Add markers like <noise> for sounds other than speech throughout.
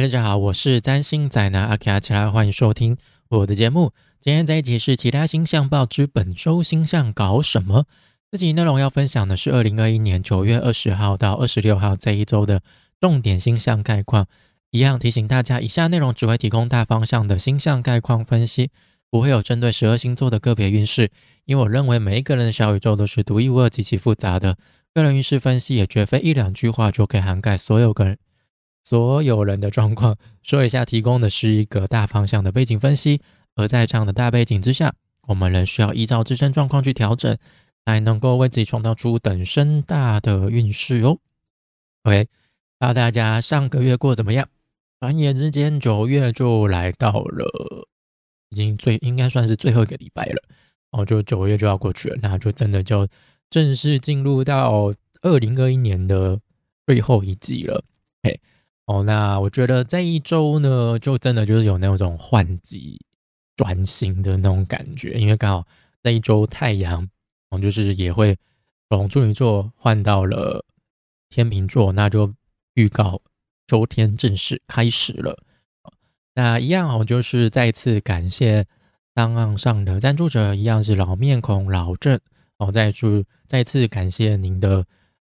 大家好，我是占星仔男阿卡起来，欢迎收听我的节目。今天这一集是其他星象报之本周星象搞什么？这集内容要分享的是二零二一年九月二十号到二十六号这一周的重点星象概况。一样提醒大家，以下内容只会提供大方向的星象概况分析，不会有针对十二星座的个别运势。因为我认为每一个人的小宇宙都是独一无二、极其复杂的，个人运势分析也绝非一两句话就可以涵盖所有个人。所有人的状况 <laughs> 说一下，提供的是一个大方向的背景分析，而在这样的大背景之下，我们仍需要依照自身状况去调整，才能够为自己创造出等身大的运势哦。OK，不知道大家上个月过得怎么样？转眼之间九月就来到了，已经最应该算是最后一个礼拜了哦，就九月就要过去了，那就真的就正式进入到二零二一年的最后一季了。嘿。哦，那我觉得这一周呢，就真的就是有那种换季转型的那种感觉，因为刚好那一周太阳，哦，就是也会从处女座换到了天秤座，那就预告秋天正式开始了。那一样哦，就是再次感谢档案上的赞助者，一样是老面孔老郑哦，再次再次感谢您的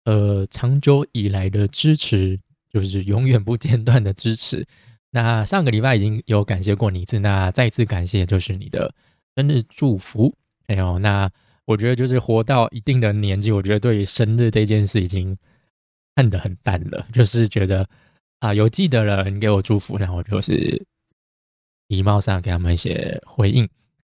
呃长久以来的支持。就是永远不间断的支持。那上个礼拜已经有感谢过你一次，那再次感谢就是你的生日祝福。哎呦，那我觉得就是活到一定的年纪，我觉得对于生日这件事已经看得很淡了。就是觉得啊，有记得了，你给我祝福，然后就是礼貌上给他们一些回应。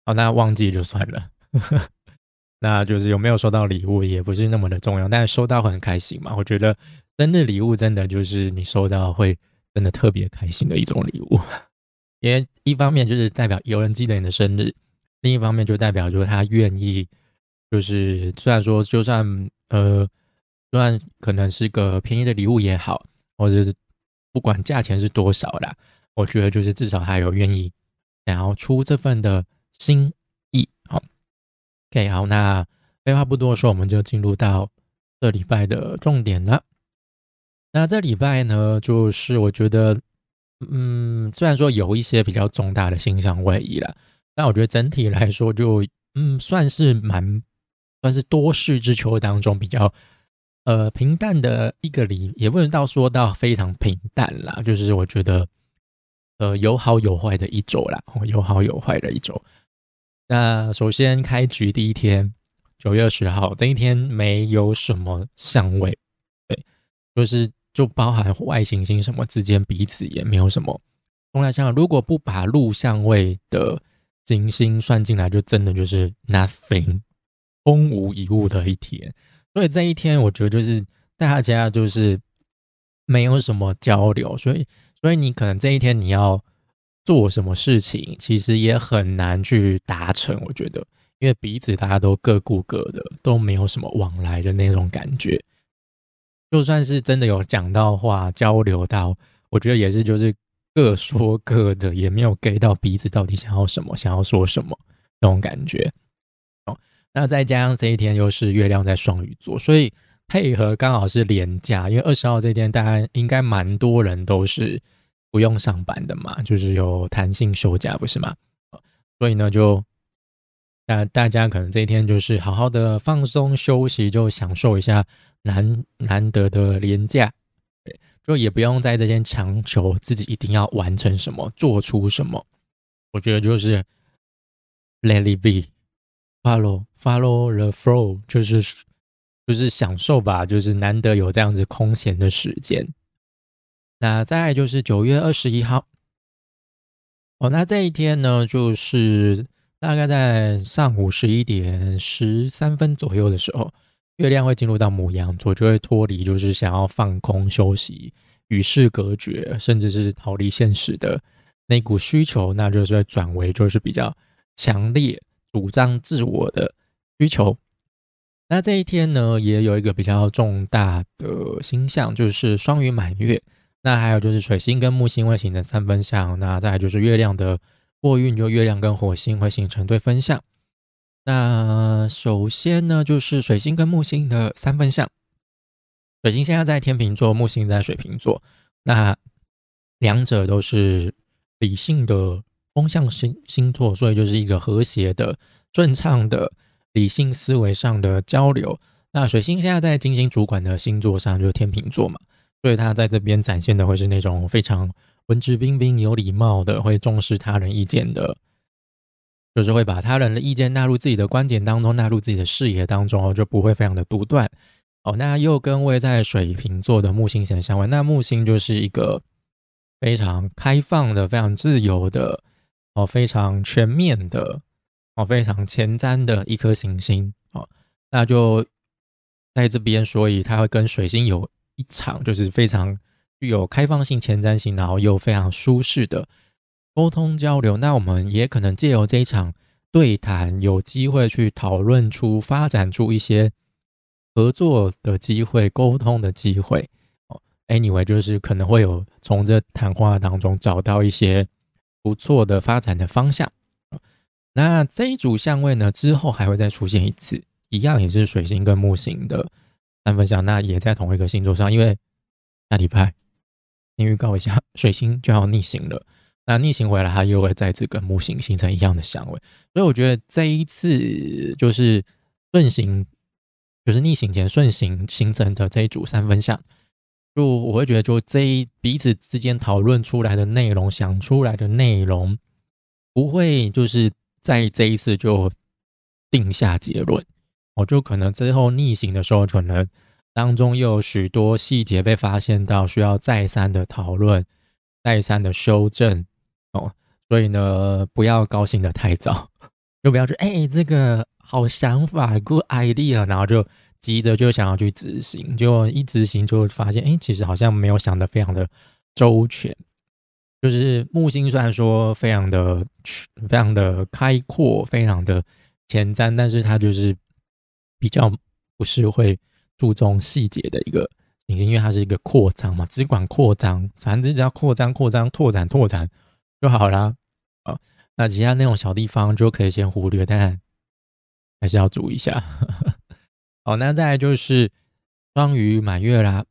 好，那忘记就算了。<laughs> 那就是有没有收到礼物也不是那么的重要，但是收到很开心嘛。我觉得。生日礼物真的就是你收到会真的特别开心的一种礼物，因为一方面就是代表有人记得你的生日，另一方面就代表说他愿意，就是虽然说就算呃，虽然可能是个便宜的礼物也好，或者是不管价钱是多少啦，我觉得就是至少还有愿意想要出这份的心意。好，OK，好，那废话不多说，我们就进入到这礼拜的重点了。那这礼拜呢，就是我觉得，嗯，虽然说有一些比较重大的星象位移了，但我觉得整体来说，就嗯，算是蛮算是多事之秋当中比较呃平淡的一个礼，也不能到说到非常平淡啦，就是我觉得呃有好有坏的一周啦，有好有坏的一周。那首先开局第一天，九月二十号这一天没有什么相位，对，就是。就包含外行星什么之间彼此也没有什么。从来想，如果不把录相位的行星算进来，就真的就是 nothing，空无一物的一天。所以这一天，我觉得就是大家就是没有什么交流，所以所以你可能这一天你要做什么事情，其实也很难去达成。我觉得，因为彼此大家都各顾各的，都没有什么往来的那种感觉。就算是真的有讲到话交流到，我觉得也是就是各说各的，也没有给到彼此到底想要什么，想要说什么那种感觉。哦，那再加上这一天又是月亮在双鱼座，所以配合刚好是连假，因为二十号这天大家应该蛮多人都是不用上班的嘛，就是有弹性休假，不是吗？所以呢，就那大家可能这一天就是好好的放松休息，就享受一下。难难得的廉价，就也不用在这边强求自己一定要完成什么，做出什么。我觉得就是 let it be，follow follow the flow，就是就是享受吧，就是难得有这样子空闲的时间。那再就是九月二十一号，哦，那这一天呢，就是大概在上午十一点十三分左右的时候。月亮会进入到母羊座，就会脱离，就是想要放空休息、与世隔绝，甚至是逃离现实的那股需求，那就是会转为就是比较强烈、主张自我的需求。那这一天呢，也有一个比较重大的星象，就是双鱼满月。那还有就是水星跟木星会形成三分相，那再就是月亮的过运，就月亮跟火星会形成对分相。那首先呢，就是水星跟木星的三分相。水星现在在天秤座，木星在水瓶座。那两者都是理性的风象星星座，所以就是一个和谐的、顺畅的理性思维上的交流。那水星现在在金星主管的星座上就是天秤座嘛，所以他在这边展现的会是那种非常文质彬彬、有礼貌的，会重视他人意见的。就是会把他人的意见纳入自己的观点当中，纳入自己的视野当中哦，就不会非常的独断哦。那又跟位在水瓶座的木星相相关，那木星就是一个非常开放的、非常自由的哦，非常全面的哦，非常前瞻的一颗行星哦。那就在这边，所以它会跟水星有一场就是非常具有开放性、前瞻性，然后又非常舒适的。沟通交流，那我们也可能借由这一场对谈，有机会去讨论出、发展出一些合作的机会、沟通的机会。哦，anyway，就是可能会有从这谈话当中找到一些不错的发展的方向。那这一组相位呢，之后还会再出现一次，一样也是水星跟木星的三分相，那也在同一个星座上，因为下礼拜先预告一下，水星就要逆行了。那逆行回来，它又会再次跟木星形成一样的相位，所以我觉得这一次就是顺行，就是逆行前顺行形成的这一组三分相，就我会觉得，就这一彼此之间讨论出来的内容，想出来的内容，不会就是在这一次就定下结论，我就可能之后逆行的时候，可能当中又有许多细节被发现到，需要再三的讨论，再三的修正。哦，所以呢，不要高兴的太早，<laughs> 就不要说哎，这个好想法，good idea，然后就急着就想要去执行，就一执行就发现，哎，其实好像没有想的非常的周全。就是木星虽然说非常的非常的开阔，非常的前瞻，但是它就是比较不是会注重细节的一个行星，因为它是一个扩张嘛，只管扩张，反正只要扩张、扩张、拓展、拓展。就好啦。啊，那其他那种小地方就可以先忽略，但还是要注意一下。<laughs> 好，那再来就是双鱼满月啦。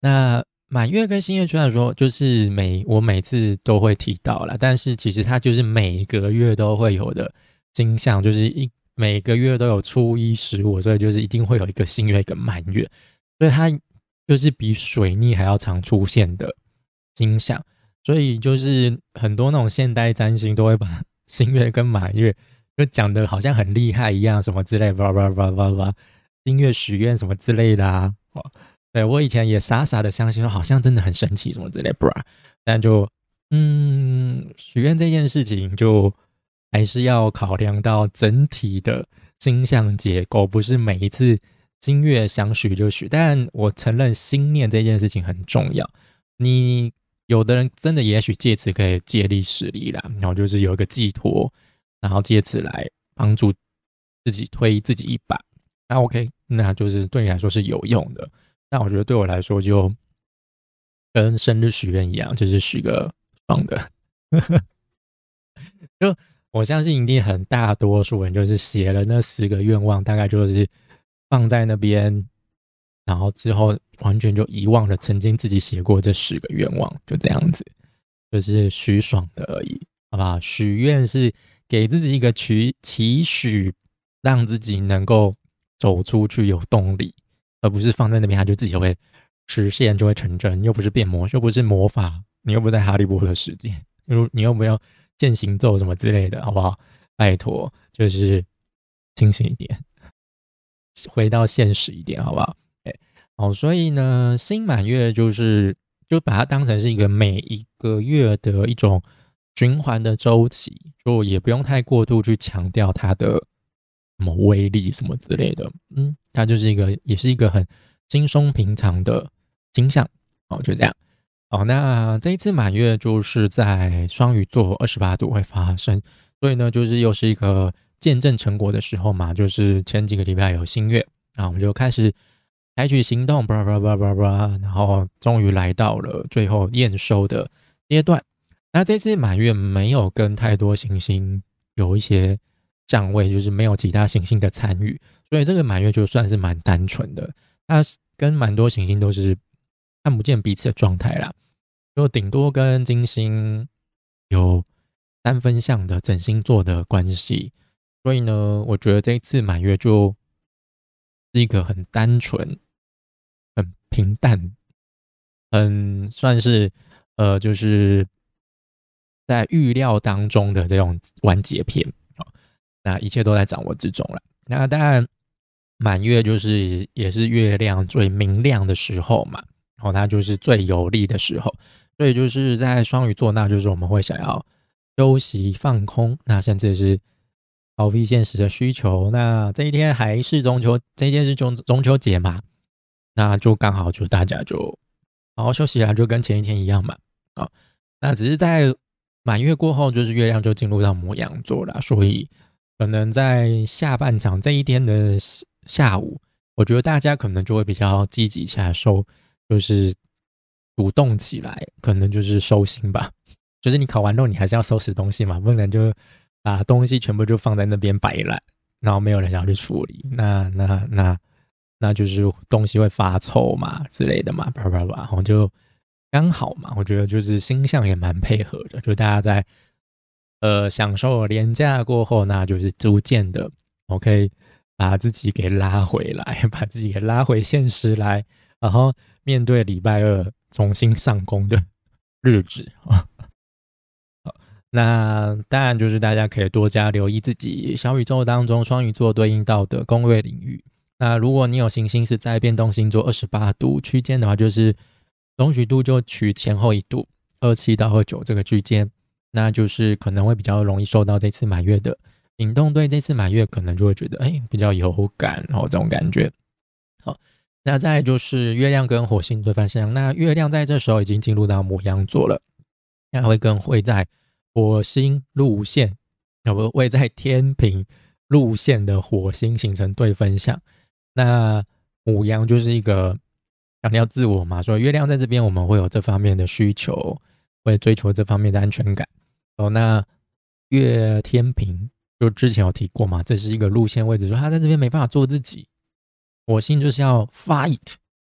那满月跟新月虽然说就是每我每次都会提到了，但是其实它就是每个月都会有的星象，就是一每个月都有初一十五，所以就是一定会有一个新月跟满月，所以它就是比水逆还要常出现的星象。所以就是很多那种现代占星都会把新月跟满月就讲的好像很厉害一样，什么之类，叭叭叭叭叭，新月许愿什么之类的啊。对我以前也傻傻的相信说好像真的很神奇什么之类，不然，但就嗯，许愿这件事情就还是要考量到整体的星象结构，不是每一次新月想许就许。但我承认心念这件事情很重要，你。有的人真的也许借此可以借力使力啦，然后就是有一个寄托，然后借此来帮助自己推自己一把。那 OK，那就是对你来说是有用的。那我觉得对我来说就跟生日许愿一样，就是许个爽的。<laughs> 就我相信一定很大多数人就是写了那十个愿望，大概就是放在那边。然后之后完全就遗忘了曾经自己写过这十个愿望，就这样子，就是虚爽的而已，好不好？许愿是给自己一个期期许，让自己能够走出去有动力，而不是放在那边它就自己会实现就会成真，又不是变魔，又不是魔法，你又不在哈利波特世界，如你又不要剑行咒什么之类的，好不好？拜托，就是清醒一点，<laughs> 回到现实一点，好不好？哎哦，所以呢，新满月就是就把它当成是一个每一个月的一种循环的周期，就也不用太过度去强调它的什么威力什么之类的。嗯，它就是一个，也是一个很轻松平常的星象。哦，就这样。哦，那这一次满月就是在双鱼座二十八度会发生，所以呢，就是又是一个见证成果的时候嘛。就是前几个礼拜有新月，那我们就开始。采取行动，叭叭叭叭叭，然后终于来到了最后验收的阶段。那这次满月没有跟太多行星有一些站位，就是没有其他行星的参与，所以这个满月就算是蛮单纯的。那跟蛮多行星都是看不见彼此的状态啦。就顶多跟金星有三分相的整星座的关系。所以呢，我觉得这一次满月就是一个很单纯、很平淡、很算是呃，就是在预料当中的这种完结篇啊。那一切都在掌握之中了。那当然，满月就是也是月亮最明亮的时候嘛，然后它就是最有利的时候。所以就是在双鱼座，那就是我们会想要休息放空，那甚至是。逃避现实的需求，那这一天还是中秋，这一天是中中秋节嘛？那就刚好就大家就好好休息啦，就跟前一天一样嘛。啊，那只是在满月过后，就是月亮就进入到摩羊座了，所以可能在下半场这一天的下午，我觉得大家可能就会比较积极起来收，就是主动起来，可能就是收心吧。就是你考完之后，你还是要收拾东西嘛，不能就。把东西全部就放在那边摆烂，然后没有人想要去处理，那那那那就是东西会发臭嘛之类的嘛，叭叭叭，然后就刚好嘛，我觉得就是星象也蛮配合的，就大家在呃享受廉价过后，那就是逐渐的，OK，把自己给拉回来，<laughs> 把自己给拉回现实来，然后面对礼拜二重新上工的日子 <laughs> 啊。那当然就是大家可以多加留意自己小宇宙当中双鱼座对应到的宫位领域。那如果你有行星是在变动星座二十八度区间的话，就是容许度就取前后一度二七到二九这个区间，那就是可能会比较容易受到这次满月的引动。对这次满月可能就会觉得哎比较有感然哦这种感觉。好，那再就是月亮跟火星对方向，那月亮在这时候已经进入到母羊座了，那会跟会在。火星路线，啊不会在天平路线的火星形成对分相，那母羊就是一个强调自我嘛，所以月亮在这边我们会有这方面的需求，会追求这方面的安全感。哦，那月天平就之前有提过嘛，这是一个路线位置，说他在这边没办法做自己。火星就是要 fight，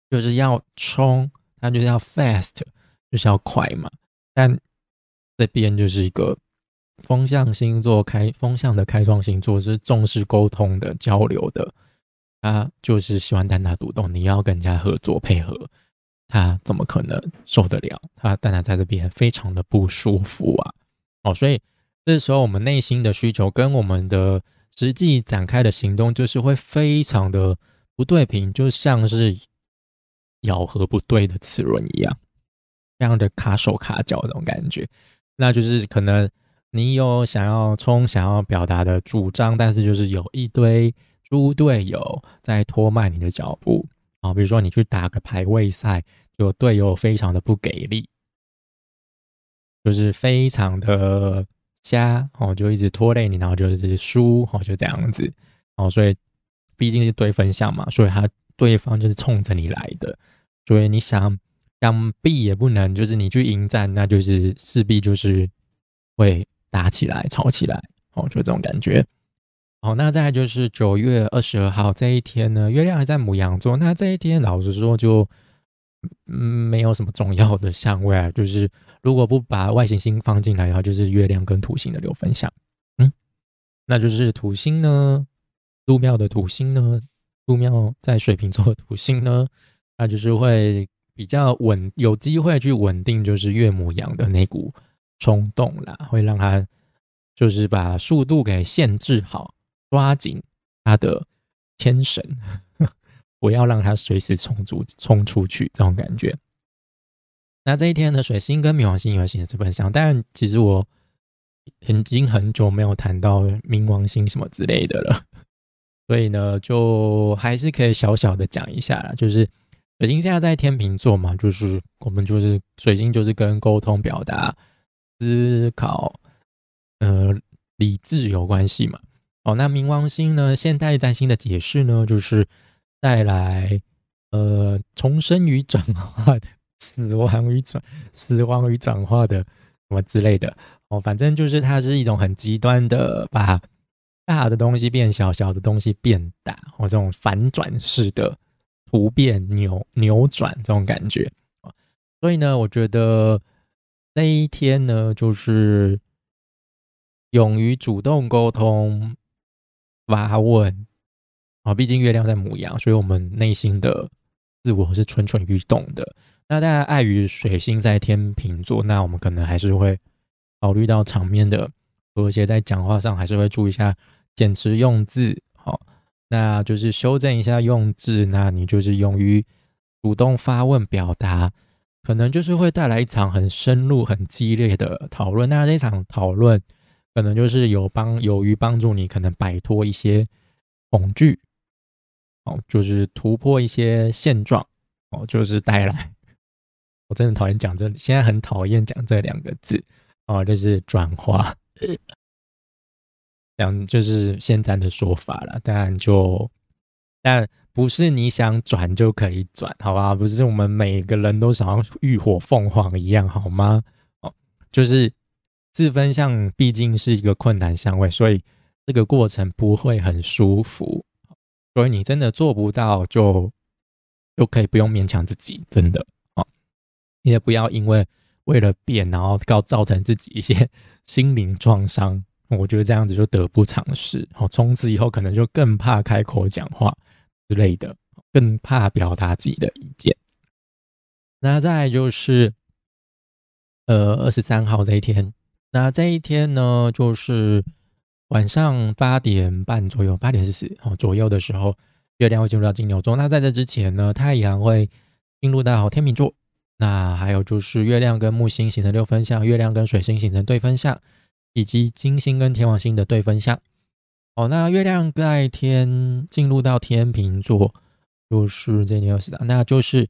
就是要冲，他就是要 fast，就是要快嘛，但。这边就是一个风象星座，开风象的开创星座是重视沟通的交流的，他就是喜欢单打独斗，你要跟人家合作配合，他怎么可能受得了？他但他在这边非常的不舒服啊！哦，所以这时候我们内心的需求跟我们的实际展开的行动，就是会非常的不对平，就像是咬合不对的齿轮一样，非常的卡手卡脚这种感觉。那就是可能你有想要冲、想要表达的主张，但是就是有一堆猪队友在拖慢你的脚步啊。比如说你去打个排位赛，就队友非常的不给力，就是非常的瞎哦，就一直拖累你，然后就是输哦，就这样子哦。所以毕竟是对分项嘛，所以他对方就是冲着你来的，所以你想。想必也不能，就是你去迎战，那就是势必就是会打起来、吵起来，哦，就这种感觉。好，那再就是九月二十二号这一天呢，月亮还在母羊座。那这一天，老实说，就嗯没有什么重要的相位啊。就是如果不把外行星放进来的话，就是月亮跟土星的六分相。嗯，那就是土星呢，陆庙的土星呢，陆庙在水瓶座的土星呢，它就是会。比较稳，有机会去稳定，就是岳母羊的那股冲动啦，会让他就是把速度给限制好，抓紧他的牵绳，<laughs> 不要让他随时冲出冲出去这种感觉。那这一天呢，水星跟冥王星有形成这本相，但其实我已经很久没有谈到冥王星什么之类的了，所以呢，就还是可以小小的讲一下啦，就是。水星现在在天秤座嘛，就是我们就是水星就是跟沟通、表达、思考、呃理智有关系嘛。哦，那冥王星呢？现代占星的解释呢，就是带来呃重生与转化的、死亡与转、死亡与转化的什么之类的。哦，反正就是它是一种很极端的，把大的东西变小，小的东西变大，或这种反转式的。突变扭扭转这种感觉所以呢，我觉得那一天呢，就是勇于主动沟通、发问啊。毕竟月亮在母羊，所以我们内心的自我是蠢蠢欲动的。那大家，碍于水星在天秤座，那我们可能还是会考虑到场面的和谐，在讲话上还是会注意一下简词用字。好，那就是修正一下用字。那你就是勇于主动发问、表达。可能就是会带来一场很深入、很激烈的讨论。那这场讨论可能就是有帮有于帮助你，可能摆脱一些恐惧，哦，就是突破一些现状，哦，就是带来。我真的讨厌讲这，现在很讨厌讲这两个字，哦，就是转化，讲就是现在的说法了。当然就，但。不是你想转就可以转，好吧？不是我们每个人都想要浴火凤凰一样，好吗？哦，就是自分相毕竟是一个困难相位，所以这个过程不会很舒服。所以你真的做不到，就就可以不用勉强自己，真的哦。你也不要因为为了变，然后告造成自己一些 <laughs> 心灵创伤。我觉得这样子就得不偿失。哦，从此以后可能就更怕开口讲话。之类的，更怕表达自己的意见。那再就是，呃，二十三号这一天，那这一天呢，就是晚上八点半左右，八点四十哦左右的时候，月亮会进入到金牛座。那在这之前呢，太阳会进入到天秤座。那还有就是月亮跟木星形成六分相，月亮跟水星形成对分相，以及金星跟天王星的对分相。哦，那月亮在天进入到天平座，就是这天二十，那就是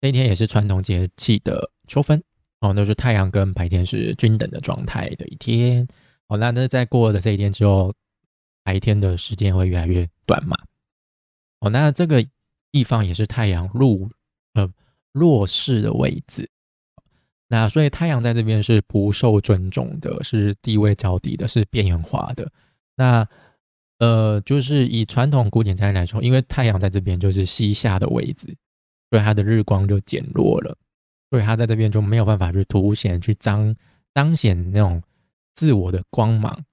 这一天也是传统节气的秋分哦，那是太阳跟白天是均等的状态的一天。哦，那那在过了这一天之后，白天的时间会越来越短嘛？哦，那这个地方也是太阳入呃弱势的位置，那所以太阳在这边是不受尊重的，是地位较低的，是边缘化的。那呃，就是以传统古典占星来说，因为太阳在这边就是西下的位置，所以它的日光就减弱了，所以它在这边就没有办法去凸显、去彰彰显那种自我的光芒。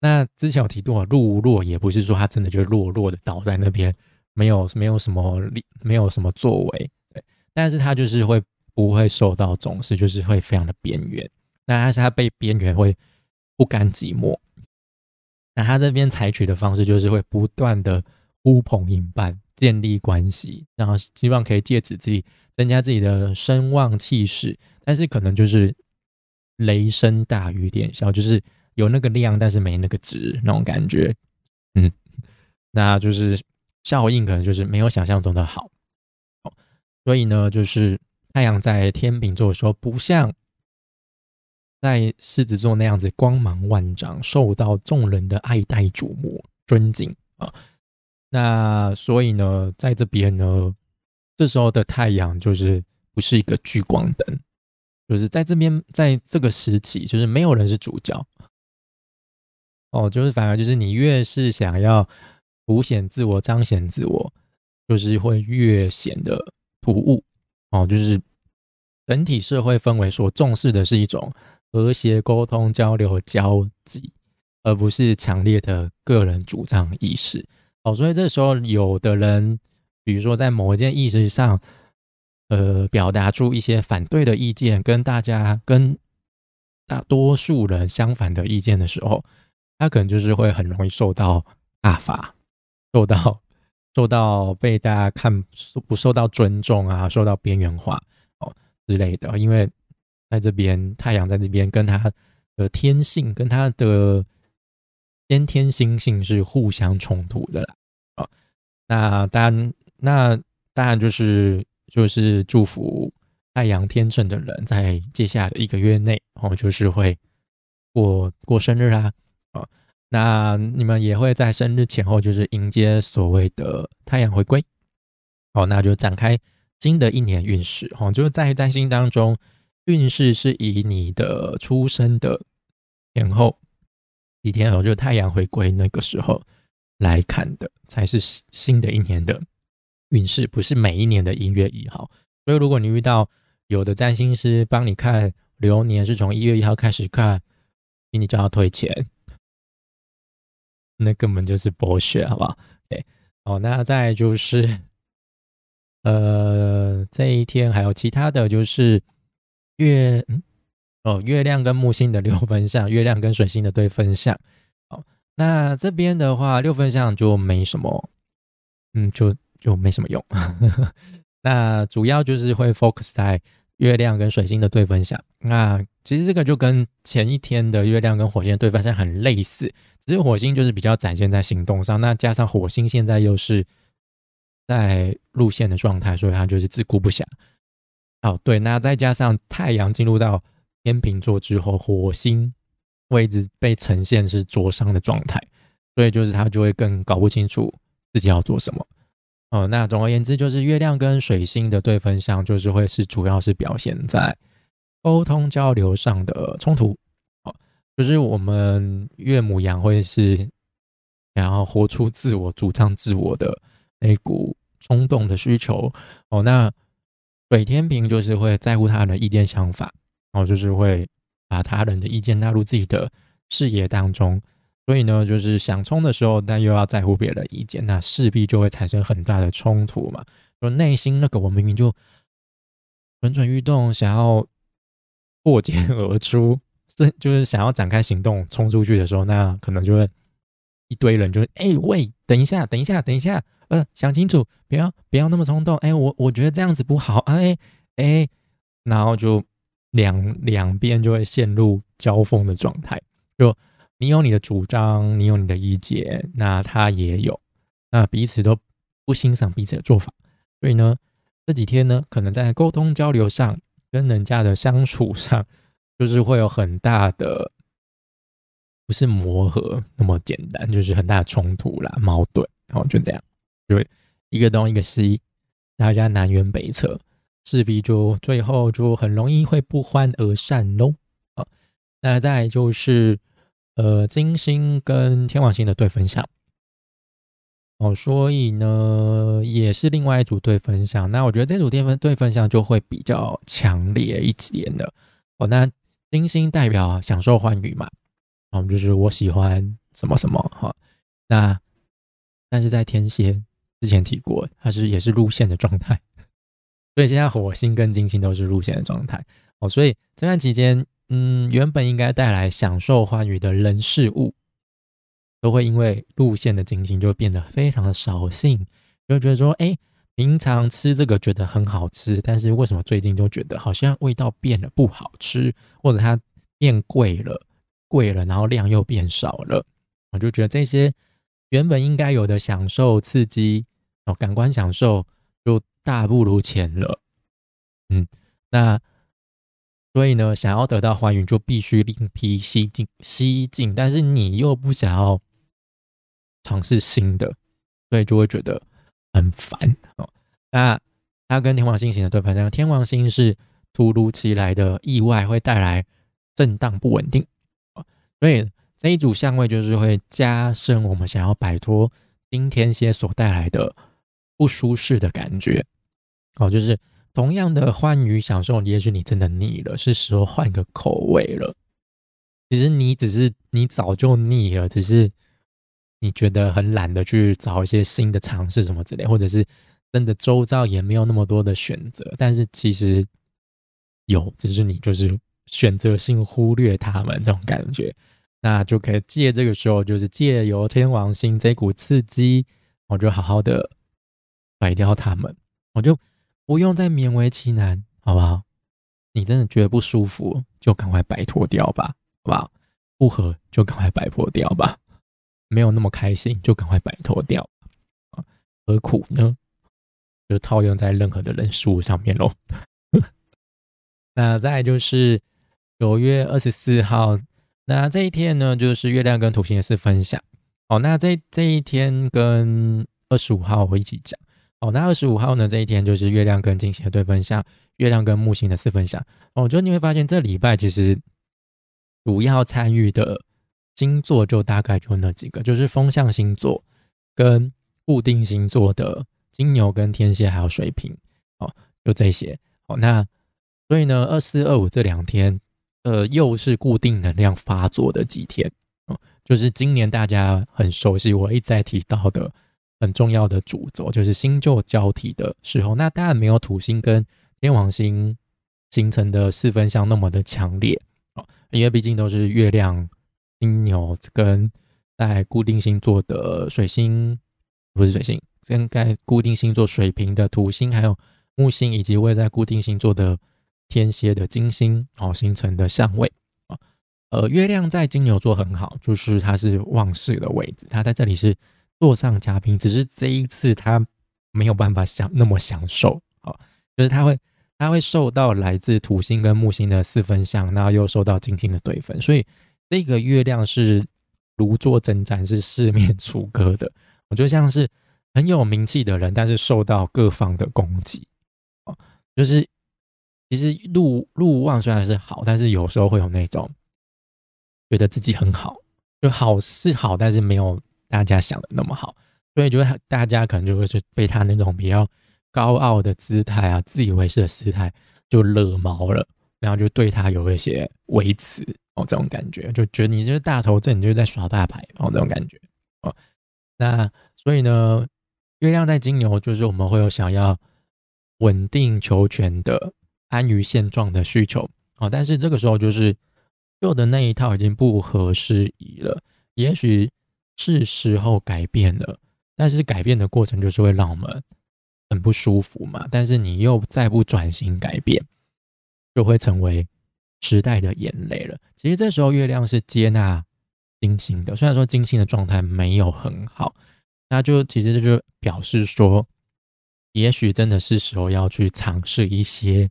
那之前有提到，落弱也不是说它真的就弱弱的倒在那边，没有没有什么力，没有什么作为，对，但是它就是会不会受到重视，就是会非常的边缘。那但是他被边缘会不甘寂寞。那他这边采取的方式就是会不断的呼朋引伴，建立关系，然后希望可以借此自己增加自己的声望气势，但是可能就是雷声大雨点小，就是有那个量，但是没那个值那种感觉，嗯，那就是效应可能就是没有想象中的好，所以呢，就是太阳在天秤座的时候，不像。在狮子座那样子光芒万丈，受到众人的爱戴、瞩目、尊敬啊。那所以呢，在这边呢，这时候的太阳就是不是一个聚光灯，就是在这边，在这个时期，就是没有人是主角。哦，就是反而就是你越是想要凸显自我、彰显自我，就是会越显得突兀。哦，就是整体社会氛围所重视的是一种。和谐沟通、交流、交际，而不是强烈的个人主张意识。哦，所以这时候有的人，比如说在某一件意识上，呃，表达出一些反对的意见，跟大家、跟大多数人相反的意见的时候，他可能就是会很容易受到 <laughs> 大罚，受到受到被大家看不受到尊重啊，受到边缘化哦之类的，因为。在这边，太阳在这边，跟它的天性跟它的先天星性是互相冲突的啦。啊，那当然，那当然就是就是祝福太阳天秤的人，在接下来的一个月内，哦，就是会过过生日啊。那你们也会在生日前后，就是迎接所谓的太阳回归。哦，那就展开新的一年运势。哦，就是在占星当中。运势是以你的出生的前后几天哦，就太阳回归那个时候来看的，才是新的一年的运势，不是每一年的一月一号。所以，如果你遇到有的占星师帮你看流年是从一月一号开始看，你就要退钱，那根本就是剥削，好不好？对，哦，那再就是，呃，这一天还有其他的就是月，哦，月亮跟木星的六分相，月亮跟水星的对分相。好，那这边的话，六分相就没什么，嗯，就就没什么用。<laughs> 那主要就是会 focus 在月亮跟水星的对分相。那其实这个就跟前一天的月亮跟火星的对分相很类似，只是火星就是比较展现在行动上。那加上火星现在又是在路线的状态，所以它就是自顾不暇。哦，对，那再加上太阳进入到天秤座之后，火星位置被呈现是灼伤的状态，所以就是他就会更搞不清楚自己要做什么。哦，那总而言之，就是月亮跟水星的对分相，就是会是主要是表现在沟通交流上的冲突。哦，就是我们岳母羊会是想要活出自我、主张自我的那股冲动的需求。哦，那水天平就是会在乎他人的意见想法，然后就是会把他人的意见纳入自己的视野当中。所以呢，就是想冲的时候，但又要在乎别人的意见，那势必就会产生很大的冲突嘛。就内心那个我明明就蠢蠢欲动，想要破茧而出，是就是想要展开行动冲出去的时候，那可能就会一堆人就会哎喂，等一下，等一下，等一下，呃，想清楚，不要不要那么冲动，哎，我我觉得这样子不好，哎哎，然后就两两边就会陷入交锋的状态，就。你有你的主张，你有你的意见，那他也有，那彼此都不欣赏彼此的做法，所以呢，这几天呢，可能在沟通交流上，跟人家的相处上，就是会有很大的，不是磨合那么简单，就是很大的冲突啦、矛盾，然后就这样，就一个东一个西，大家南辕北辙，势必就最后就很容易会不欢而散喽。啊，那再就是。呃，金星跟天王星的对分相，哦，所以呢，也是另外一组对分相。那我觉得这组对分对分相就会比较强烈一点的。哦，那金星代表享受欢愉嘛，哦，就是我喜欢什么什么哈。那但是在天蝎之前提过，它是也是路线的状态，<laughs> 所以现在火星跟金星都是路线的状态。哦，所以这段期间。嗯，原本应该带来享受欢愉的人事物，都会因为路线的进行，就变得非常的扫兴，就觉得说，哎，平常吃这个觉得很好吃，但是为什么最近就觉得好像味道变了，不好吃，或者它变贵了，贵了，然后量又变少了，我就觉得这些原本应该有的享受刺激哦，感官享受就大不如前了。嗯，那。所以呢，想要得到欢愉，就必须另辟蹊径，蹊径。但是你又不想要尝试新的，所以就会觉得很烦哦。那它跟天王星型的对方向，天王星是突如其来的意外，会带来震荡不稳定哦所以这一组相位就是会加深我们想要摆脱丁天蝎所带来的不舒适的感觉哦，就是。同样的欢愉享受，也许你真的腻了，是时候换个口味了。其实你只是你早就腻了，只是你觉得很懒得去找一些新的尝试什么之类，或者是真的周遭也没有那么多的选择。但是其实有，只是你就是选择性忽略他们这种感觉。那就可以借这个时候，就是借由天王星这股刺激，我就好好的甩掉他们，我就。不用再勉为其难，好不好？你真的觉得不舒服，就赶快摆脱掉吧，好不好？不合就赶快摆脱掉吧，没有那么开心，就赶快摆脱掉！何苦呢？就套用在任何的人事物上面喽。<laughs> 那再就是九月二十四号，那这一天呢，就是月亮跟土星的四分享。哦，那这这一天跟二十五号我一起讲。哦，那二十五号呢？这一天就是月亮跟金星的对分相，月亮跟木星的四分相。哦，就你会发现这礼拜其实主要参与的星座就大概就那几个，就是风象星座跟固定星座的金牛跟天蝎还有水瓶。哦，就这些。哦，那所以呢，二四二五这两天，呃，又是固定能量发作的几天哦，就是今年大家很熟悉，我一再提到的很重要的主轴，就是新旧交替的时候。那当然没有土星跟天王星形成的四分相那么的强烈哦，因为毕竟都是月亮、金牛跟在固定星座的水星，不是水星，跟在固定星座水瓶的土星，还有木星，以及位在固定星座的。天蝎的金星哦形成的相位啊，呃，月亮在金牛座很好，就是它是旺势的位置，它在这里是座上嘉宾，只是这一次他没有办法享那么享受啊，就是他会他会受到来自土星跟木星的四分相，然后又受到金星的对分，所以这个月亮是如坐针毡，是四面楚歌的。<laughs> 我就像是很有名气的人，但是受到各方的攻击哦，就是。其实路路望虽然是好，但是有时候会有那种觉得自己很好，就好是好，但是没有大家想的那么好，所以觉得大家可能就会是被他那种比较高傲的姿态啊、自以为是的姿态就惹毛了，然后就对他有一些维持哦，这种感觉就觉得你就是大头症，你就是在耍大牌哦，这种感觉哦。那所以呢，月亮在金牛，就是我们会有想要稳定求全的。安于现状的需求哦，但是这个时候就是旧的那一套已经不合时宜了，也许是时候改变了，但是改变的过程就是会让我们很不舒服嘛。但是你又再不转型改变，就会成为时代的眼泪了。其实这时候月亮是接纳金星的，虽然说金星的状态没有很好，那就其实这就表示说，也许真的是时候要去尝试一些。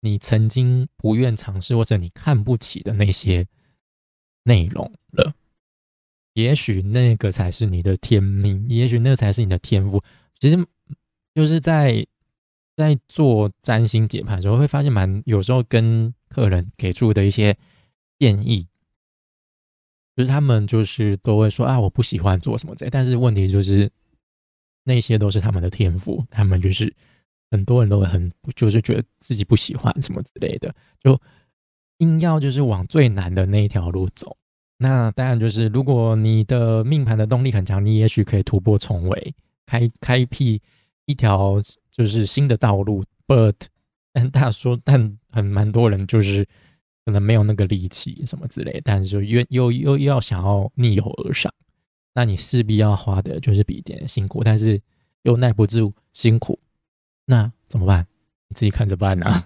你曾经不愿尝试或者你看不起的那些内容了，也许那个才是你的天命，也许那才是你的天赋。其实就是在在做占星解盘的时候，会发现蛮有时候跟客人给出的一些建议，就是他们就是都会说啊，我不喜欢做什么这，但是问题就是那些都是他们的天赋，他们就是。很多人都很就是觉得自己不喜欢什么之类的，就硬要就是往最难的那一条路走。那当然就是，如果你的命盘的动力很强，你也许可以突破重围，开开辟一条就是新的道路。But，<laughs> 但大说，但很蛮多人就是可能没有那个力气什么之类，但是就又又又要想要逆流而上，那你势必要花的就是比别人辛苦，但是又耐不住辛苦。那怎么办？你自己看着办呐，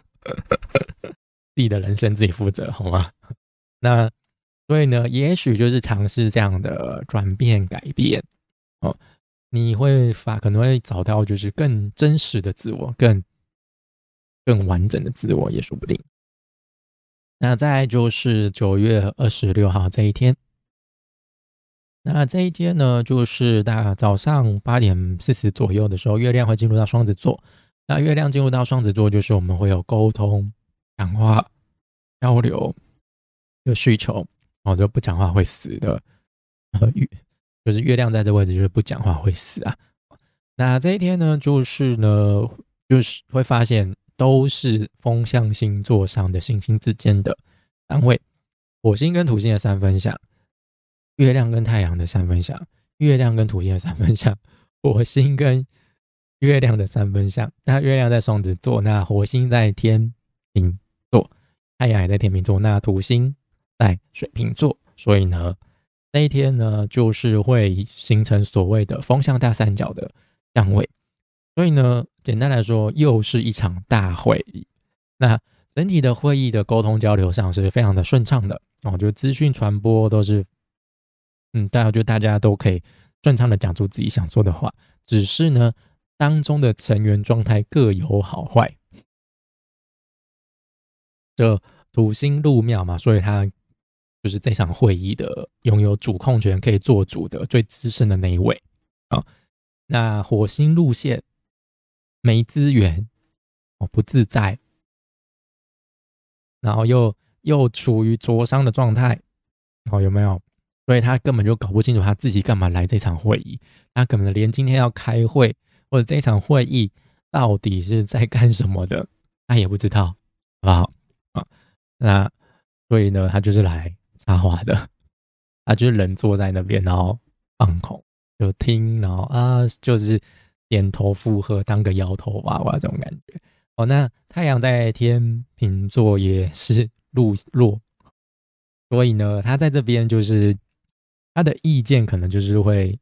<laughs> 自己的人生自己负责，好吗？<laughs> 那所以呢，也许就是尝试这样的转变改变哦，你会发可能会找到就是更真实的自我，更更完整的自我也说不定。那再就是九月二十六号这一天，那这一天呢，就是大早上八点四十左右的时候，月亮会进入到双子座。那月亮进入到双子座，就是我们会有沟通、讲话、交流有需求哦，就不讲话会死的。呃，月就是月亮在这位置，就是不讲话会死啊。那这一天呢，就是呢，就是会发现都是风象星座上的行星之间的单位，火星跟土星的三分相，月亮跟太阳的三分相，月亮跟土星的三分相，火星跟。月亮的三分相，那月亮在双子座，那火星在天秤座，太阳也在天秤座，那土星在水瓶座，所以呢，那一天呢，就是会形成所谓的风向大三角的相位，所以呢，简单来说，又是一场大会议。那整体的会议的沟通交流上是非常的顺畅的我觉得资讯传播都是，嗯，大家就大家都可以顺畅的讲出自己想说的话，只是呢。当中的成员状态各有好坏，这土星入庙嘛，所以他就是这场会议的拥有主控权、可以做主的最资深的那一位啊。那火星路线没资源哦，不自在，然后又又处于灼伤的状态哦，有没有？所以他根本就搞不清楚他自己干嘛来这场会议，他可能连今天要开会。或者这场会议到底是在干什么的，他也不知道好不好？啊，那所以呢，他就是来插话的，他 <laughs> 就是人坐在那边，然后放空，就听，然后啊，就是点头附和，当个摇头娃娃这种感觉。哦，那太阳在天秤座也是入落，所以呢，他在这边就是他的意见可能就是会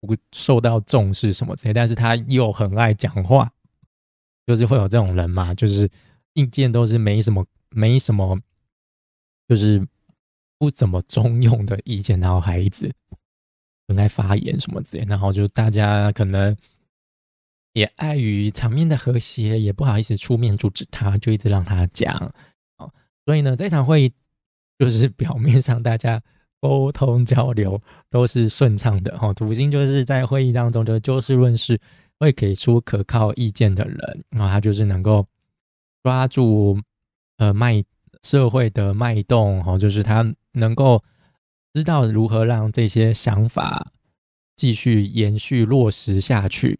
不受到重视什么之类，但是他又很爱讲话，就是会有这种人嘛，就是意见都是没什么没什么，就是不怎么中用的意见，然后还一直很爱发言什么之类，然后就大家可能。也碍于场面的和谐，也不好意思出面阻止他，就一直让他讲哦。所以呢，这场会议就是表面上大家沟通交流都是顺畅的哈。土星就是在会议当中就就事论事，会给出可靠意见的人，然后他就是能够抓住呃脉社会的脉动哈，就是他能够知道如何让这些想法继续延续落实下去。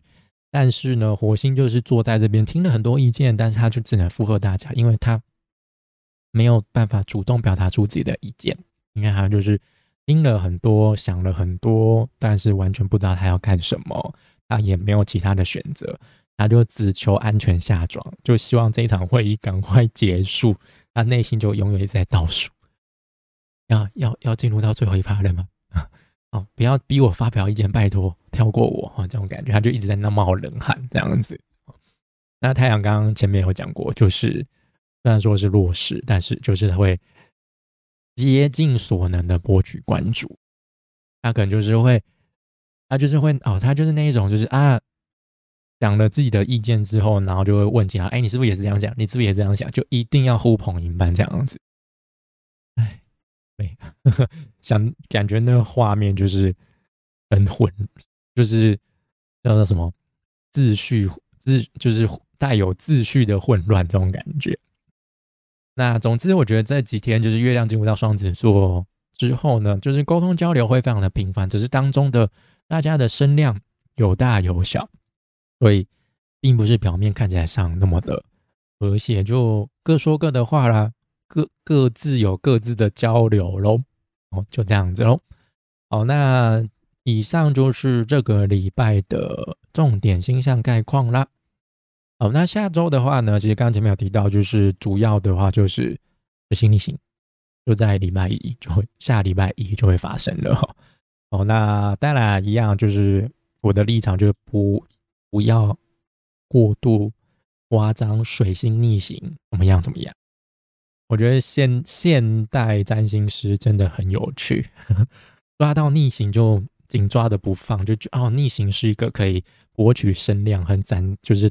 但是呢，火星就是坐在这边听了很多意见，但是他就只能附和大家，因为他没有办法主动表达出自己的意见。你看，他就是听了很多，想了很多，但是完全不知道他要干什么，他也没有其他的选择，他就只求安全下装，就希望这一场会议赶快结束。他内心就永远在倒数，要要要进入到最后一趴了吗？<laughs> 哦，不要逼我发表意见，拜托，跳过我哈，这种感觉，他就一直在那冒冷汗这样子。那太阳刚刚前面有讲过，就是虽然说是弱势，但是就是会竭尽所能的博取关注。他可能就是会，他就是会哦，他就是那一种，就是啊，讲了自己的意见之后，然后就会问其他，哎，你是不是也是这样想？你是不是也这样想？就一定要呼朋引伴这样子。<laughs> 想感觉那个画面就是很混，就是叫做什么秩序秩，就是带有秩序的混乱这种感觉。那总之，我觉得这几天就是月亮进入到双子座之后呢，就是沟通交流会非常的频繁，只是当中的大家的声量有大有小，所以并不是表面看起来上那么的和谐，就各说各的话啦。各各自有各自的交流喽，哦，就这样子喽。好，那以上就是这个礼拜的重点星象概况啦。好，那下周的话呢，其实刚刚前面有提到，就是主要的话就是新逆行，就在礼拜一就会下礼拜一就会发生了哈。哦，那当然一样，就是我的立场就是不不要过度夸张，水星逆行怎么样怎么样。我觉得现现代占星师真的很有趣，抓到逆行就紧抓的不放，就觉哦，逆行是一个可以博取声量、很展，就是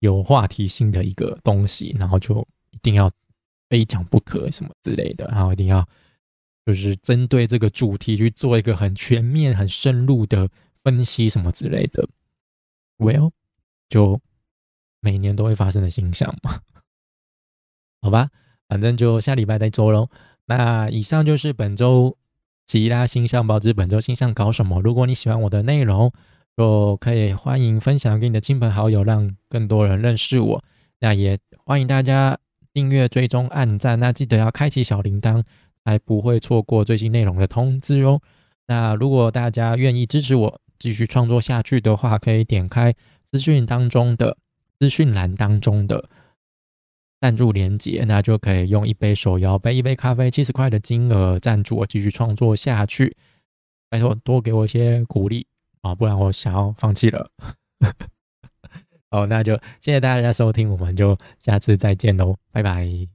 有话题性的一个东西，然后就一定要非讲不可什么之类的，然后一定要就是针对这个主题去做一个很全面、很深入的分析什么之类的。Well，就每年都会发生的星象嘛，好吧。反正就下礼拜再做喽。那以上就是本周吉拉星象报知本周星象搞什么。如果你喜欢我的内容，就可以欢迎分享给你的亲朋好友，让更多人认识我。那也欢迎大家订阅、追踪、按赞。那记得要开启小铃铛，才不会错过最新内容的通知哦。那如果大家愿意支持我继续创作下去的话，可以点开资讯当中的资讯栏当中的。赞助连接，那就可以用一杯手摇杯、一杯咖啡七十块的金额赞助我继续创作下去。拜托多给我一些鼓励啊，不然我想要放弃了。<laughs> 好，那就谢谢大家收听，我们就下次再见喽，拜拜。